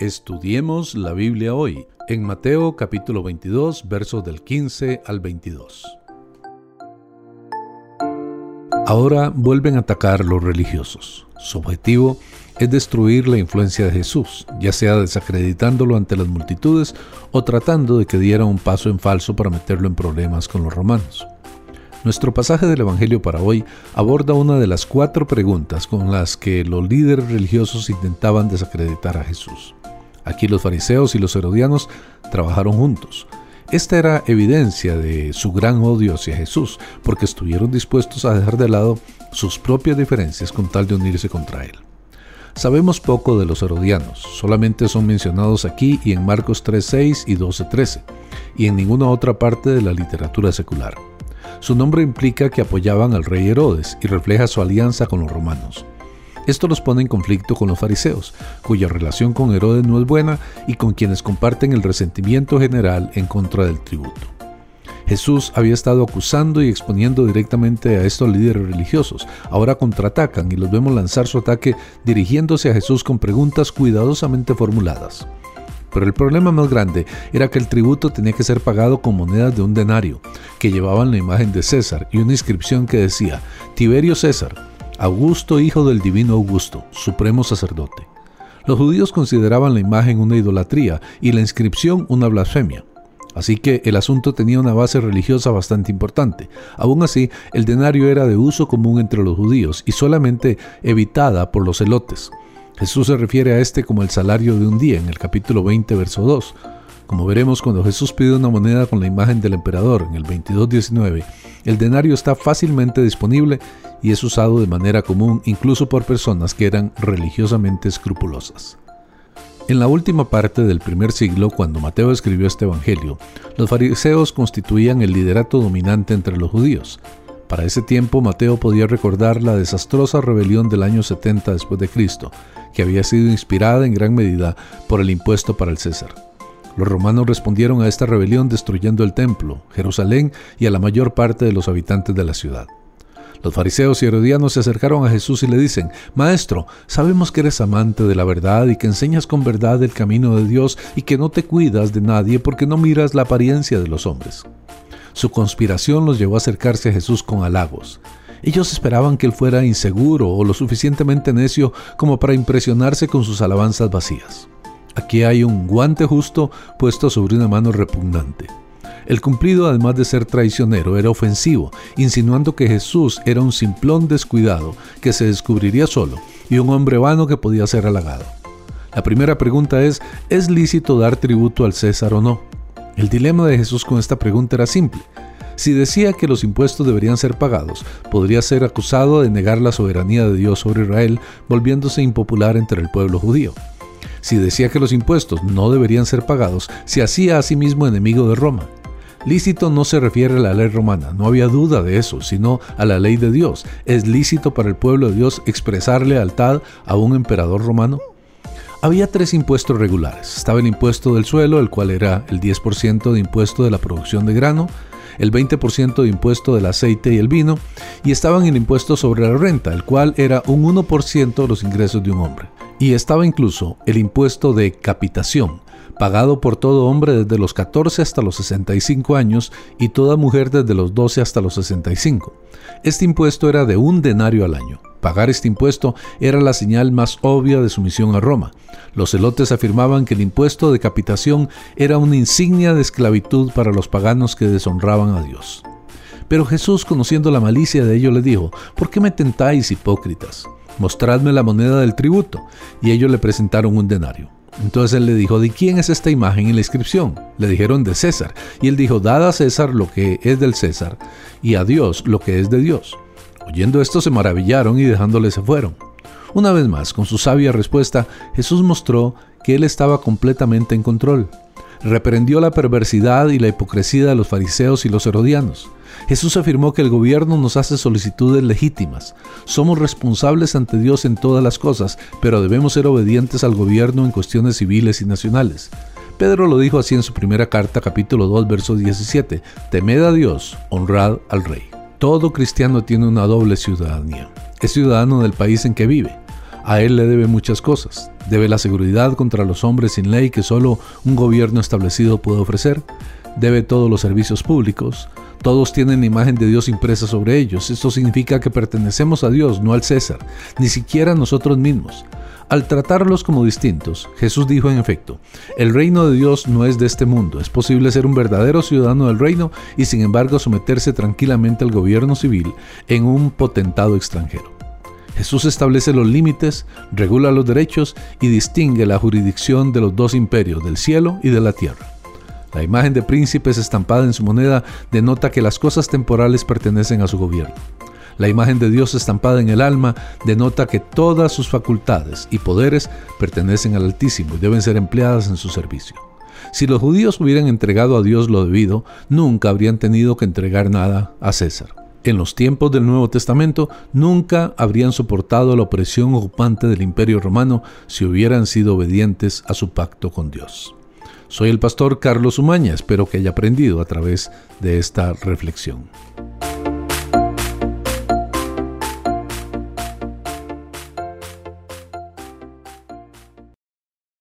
Estudiemos la Biblia hoy en Mateo capítulo 22 versos del 15 al 22. Ahora vuelven a atacar los religiosos. Su objetivo es destruir la influencia de Jesús, ya sea desacreditándolo ante las multitudes o tratando de que diera un paso en falso para meterlo en problemas con los romanos. Nuestro pasaje del Evangelio para hoy aborda una de las cuatro preguntas con las que los líderes religiosos intentaban desacreditar a Jesús. Aquí los fariseos y los herodianos trabajaron juntos. Esta era evidencia de su gran odio hacia Jesús, porque estuvieron dispuestos a dejar de lado sus propias diferencias con tal de unirse contra él. Sabemos poco de los herodianos, solamente son mencionados aquí y en Marcos 3.6 y 12.13, y en ninguna otra parte de la literatura secular. Su nombre implica que apoyaban al rey Herodes y refleja su alianza con los romanos. Esto los pone en conflicto con los fariseos, cuya relación con Herodes no es buena y con quienes comparten el resentimiento general en contra del tributo. Jesús había estado acusando y exponiendo directamente a estos líderes religiosos. Ahora contraatacan y los vemos lanzar su ataque dirigiéndose a Jesús con preguntas cuidadosamente formuladas. Pero el problema más grande era que el tributo tenía que ser pagado con monedas de un denario, que llevaban la imagen de César y una inscripción que decía, Tiberio César, Augusto, hijo del divino Augusto, supremo sacerdote. Los judíos consideraban la imagen una idolatría y la inscripción una blasfemia. Así que el asunto tenía una base religiosa bastante importante. Aún así, el denario era de uso común entre los judíos y solamente evitada por los celotes. Jesús se refiere a este como el salario de un día en el capítulo 20, verso 2. Como veremos cuando Jesús pide una moneda con la imagen del emperador en el 22.19, el denario está fácilmente disponible y es usado de manera común incluso por personas que eran religiosamente escrupulosas. En la última parte del primer siglo, cuando Mateo escribió este Evangelio, los fariseos constituían el liderato dominante entre los judíos. Para ese tiempo, Mateo podía recordar la desastrosa rebelión del año 70 después de Cristo, que había sido inspirada en gran medida por el impuesto para el César. Los romanos respondieron a esta rebelión destruyendo el templo, Jerusalén y a la mayor parte de los habitantes de la ciudad. Los fariseos y herodianos se acercaron a Jesús y le dicen, Maestro, sabemos que eres amante de la verdad y que enseñas con verdad el camino de Dios y que no te cuidas de nadie porque no miras la apariencia de los hombres. Su conspiración los llevó a acercarse a Jesús con halagos. Ellos esperaban que él fuera inseguro o lo suficientemente necio como para impresionarse con sus alabanzas vacías. Aquí hay un guante justo puesto sobre una mano repugnante. El cumplido, además de ser traicionero, era ofensivo, insinuando que Jesús era un simplón descuidado que se descubriría solo y un hombre vano que podía ser halagado. La primera pregunta es, ¿es lícito dar tributo al César o no? El dilema de Jesús con esta pregunta era simple. Si decía que los impuestos deberían ser pagados, podría ser acusado de negar la soberanía de Dios sobre Israel, volviéndose impopular entre el pueblo judío. Si decía que los impuestos no deberían ser pagados, se hacía a sí mismo enemigo de Roma. Lícito no se refiere a la ley romana, no había duda de eso, sino a la ley de Dios. ¿Es lícito para el pueblo de Dios expresar lealtad a un emperador romano? Había tres impuestos regulares. Estaba el impuesto del suelo, el cual era el 10% de impuesto de la producción de grano, el 20% de impuesto del aceite y el vino, y estaban el impuesto sobre la renta, el cual era un 1% de los ingresos de un hombre. Y estaba incluso el impuesto de capitación, pagado por todo hombre desde los 14 hasta los 65 años y toda mujer desde los 12 hasta los 65. Este impuesto era de un denario al año. Pagar este impuesto era la señal más obvia de sumisión a Roma. Los celotes afirmaban que el impuesto de capitación era una insignia de esclavitud para los paganos que deshonraban a Dios. Pero Jesús, conociendo la malicia de ellos, le dijo, ¿por qué me tentáis, hipócritas? Mostradme la moneda del tributo. Y ellos le presentaron un denario. Entonces él le dijo, ¿de quién es esta imagen en la inscripción? Le dijeron de César. Y él dijo, dad a César lo que es del César y a Dios lo que es de Dios. Oyendo esto se maravillaron y dejándole se fueron. Una vez más, con su sabia respuesta, Jesús mostró que él estaba completamente en control. Reprendió la perversidad y la hipocresía de los fariseos y los herodianos. Jesús afirmó que el gobierno nos hace solicitudes legítimas. Somos responsables ante Dios en todas las cosas, pero debemos ser obedientes al gobierno en cuestiones civiles y nacionales. Pedro lo dijo así en su primera carta, capítulo 2, verso 17. Temed a Dios, honrad al rey. Todo cristiano tiene una doble ciudadanía. Es ciudadano del país en que vive. A él le debe muchas cosas. Debe la seguridad contra los hombres sin ley que solo un gobierno establecido puede ofrecer. Debe todos los servicios públicos. Todos tienen la imagen de Dios impresa sobre ellos. Esto significa que pertenecemos a Dios, no al César, ni siquiera a nosotros mismos. Al tratarlos como distintos, Jesús dijo en efecto, el reino de Dios no es de este mundo, es posible ser un verdadero ciudadano del reino y sin embargo someterse tranquilamente al gobierno civil en un potentado extranjero. Jesús establece los límites, regula los derechos y distingue la jurisdicción de los dos imperios, del cielo y de la tierra. La imagen de príncipes estampada en su moneda denota que las cosas temporales pertenecen a su gobierno. La imagen de Dios estampada en el alma denota que todas sus facultades y poderes pertenecen al Altísimo y deben ser empleadas en su servicio. Si los judíos hubieran entregado a Dios lo debido, nunca habrían tenido que entregar nada a César. En los tiempos del Nuevo Testamento nunca habrían soportado la opresión ocupante del Imperio Romano si hubieran sido obedientes a su pacto con Dios. Soy el pastor Carlos Umaña, espero que haya aprendido a través de esta reflexión.